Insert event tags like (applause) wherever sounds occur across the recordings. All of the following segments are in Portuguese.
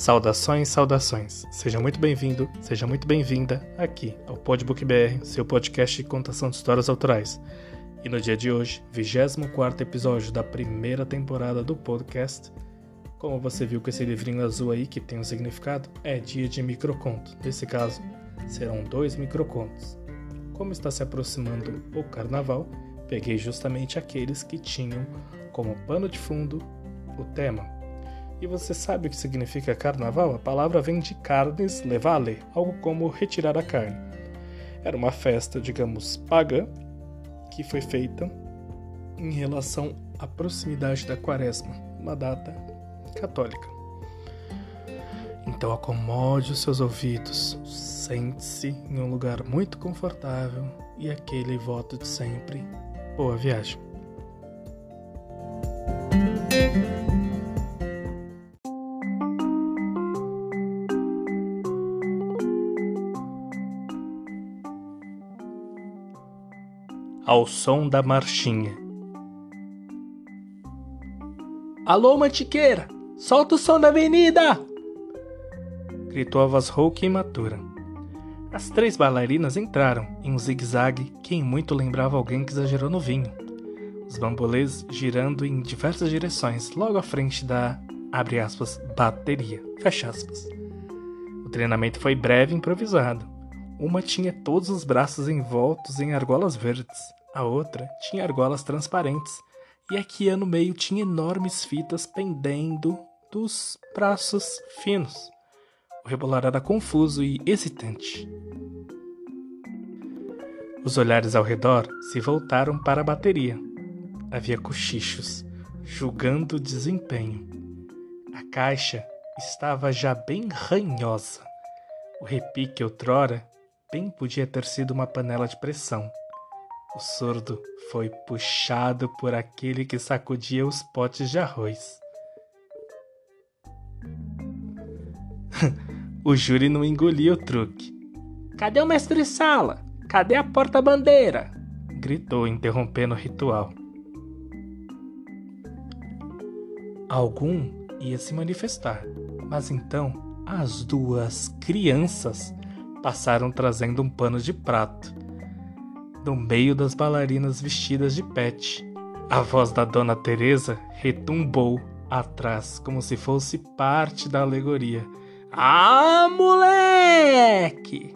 Saudações, saudações. Seja muito bem-vindo, seja muito bem-vinda aqui ao Podbook BR, seu podcast de contação de histórias autorais. E no dia de hoje, 24 episódio da primeira temporada do podcast. Como você viu com esse livrinho azul aí que tem um significado, é dia de microconto. Nesse caso, serão dois microcontos. Como está se aproximando o carnaval, peguei justamente aqueles que tinham como pano de fundo o tema e você sabe o que significa carnaval? A palavra vem de carnes levale, algo como retirar a carne. Era uma festa, digamos, pagã, que foi feita em relação à proximidade da quaresma, uma data católica. Então acomode os seus ouvidos, sente-se em um lugar muito confortável e aquele voto de sempre. Boa viagem! Ao som da marchinha. Alô, Mantiqueira! Solta o som da avenida! Gritou a voz rouca e imatura. As três bailarinas entraram em um zigue-zague que em muito lembrava alguém que exagerou no vinho. Os bambolês girando em diversas direções, logo à frente da, abre aspas, bateria, fecha aspas. O treinamento foi breve e improvisado. Uma tinha todos os braços envoltos em argolas verdes. A outra tinha argolas transparentes e a que no meio tinha enormes fitas pendendo dos braços finos. O rebolar era confuso e hesitante. Os olhares ao redor se voltaram para a bateria. Havia cochichos, julgando o desempenho. A caixa estava já bem ranhosa. O repique outrora bem podia ter sido uma panela de pressão. O surdo foi puxado por aquele que sacudia os potes de arroz. (laughs) o júri não engolia o truque. Cadê o mestre-sala? Cadê a porta-bandeira? gritou, interrompendo o ritual. Algum ia se manifestar, mas então as duas crianças passaram trazendo um pano de prato no meio das bailarinas vestidas de pet. A voz da Dona Teresa retumbou atrás, como se fosse parte da alegoria. Ah, moleque!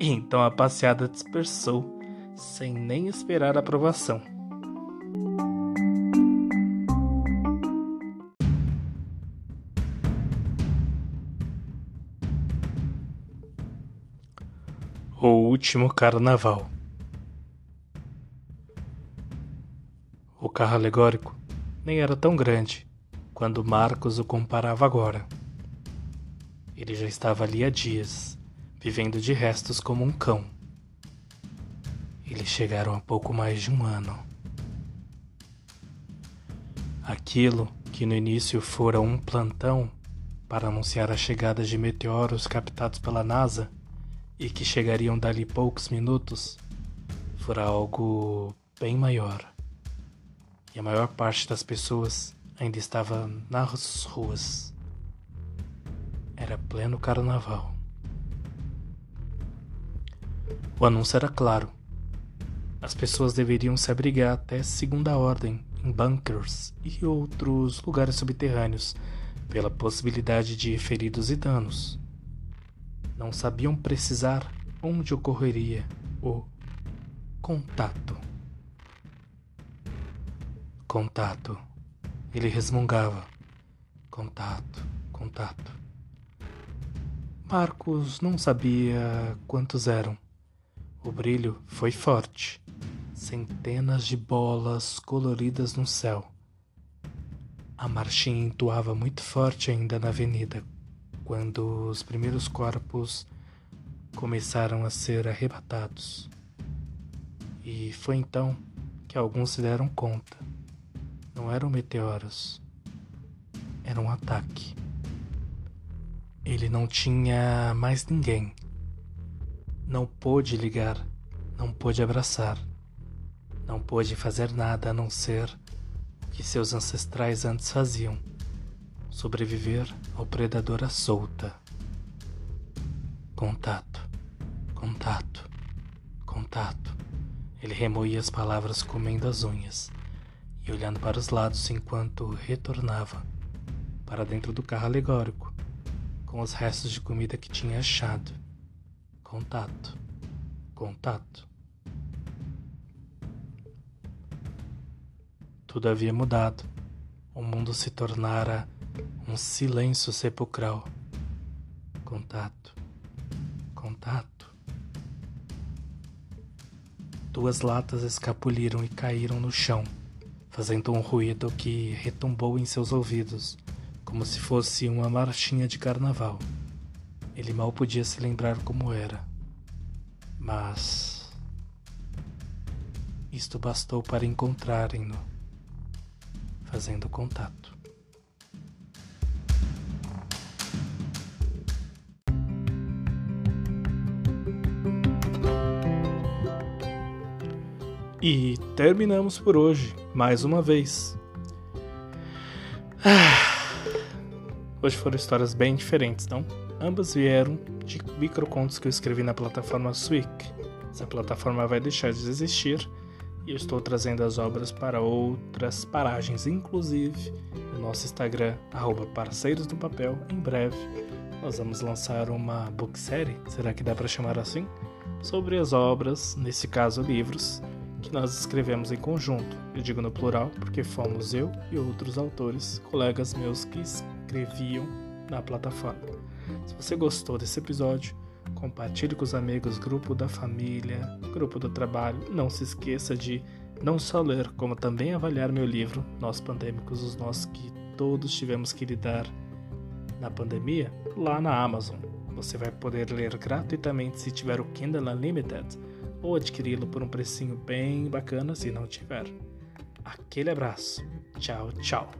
Então a passeada dispersou, sem nem esperar a aprovação. O último carnaval. O carro alegórico nem era tão grande quando Marcos o comparava agora. Ele já estava ali há dias, vivendo de restos como um cão. Eles chegaram há pouco mais de um ano. Aquilo que no início fora um plantão para anunciar a chegada de meteoros captados pela NASA e que chegariam dali poucos minutos, fora algo bem maior e a maior parte das pessoas ainda estava nas ruas. Era pleno carnaval. O anúncio era claro. As pessoas deveriam se abrigar até segunda ordem em bunkers e outros lugares subterrâneos pela possibilidade de feridos e danos. Não sabiam precisar onde ocorreria o contato. Contato. Ele resmungava. Contato, contato. Marcos não sabia quantos eram. O brilho foi forte. Centenas de bolas coloridas no céu. A marchinha entoava muito forte ainda na avenida, quando os primeiros corpos começaram a ser arrebatados. E foi então que alguns se deram conta não eram meteoros. Era um ataque. Ele não tinha mais ninguém. Não pôde ligar, não pôde abraçar, não pôde fazer nada a não ser o que seus ancestrais antes faziam: sobreviver ao predador à solta. Contato, contato, contato. Ele remoía as palavras comendo as unhas e olhando para os lados enquanto retornava para dentro do carro alegórico com os restos de comida que tinha achado. Contato, contato. Tudo havia mudado. O mundo se tornara um silêncio sepulcral. Contato, contato. Duas latas escapuliram e caíram no chão, fazendo um ruído que retumbou em seus ouvidos, como se fosse uma marchinha de carnaval. Ele mal podia se lembrar como era. Mas. Isto bastou para encontrarem-no fazendo contato. E terminamos por hoje, mais uma vez. Ah, hoje foram histórias bem diferentes, não? Ambas vieram de microcontos que eu escrevi na plataforma Swick. Essa plataforma vai deixar de existir e eu estou trazendo as obras para outras paragens, inclusive no nosso Instagram, arroba Parceiros do Papel. Em breve nós vamos lançar uma book série, será que dá para chamar assim? Sobre as obras, nesse caso livros, que nós escrevemos em conjunto. Eu digo no plural porque fomos eu e outros autores, colegas meus que escreviam na plataforma. Se você gostou desse episódio, Compartilhe com os amigos, grupo da família, grupo do trabalho. Não se esqueça de não só ler, como também avaliar meu livro, Nós Pandêmicos, os nós que todos tivemos que lidar na pandemia, lá na Amazon. Você vai poder ler gratuitamente se tiver o Kindle Unlimited ou adquiri-lo por um precinho bem bacana se não tiver. Aquele abraço. Tchau, tchau.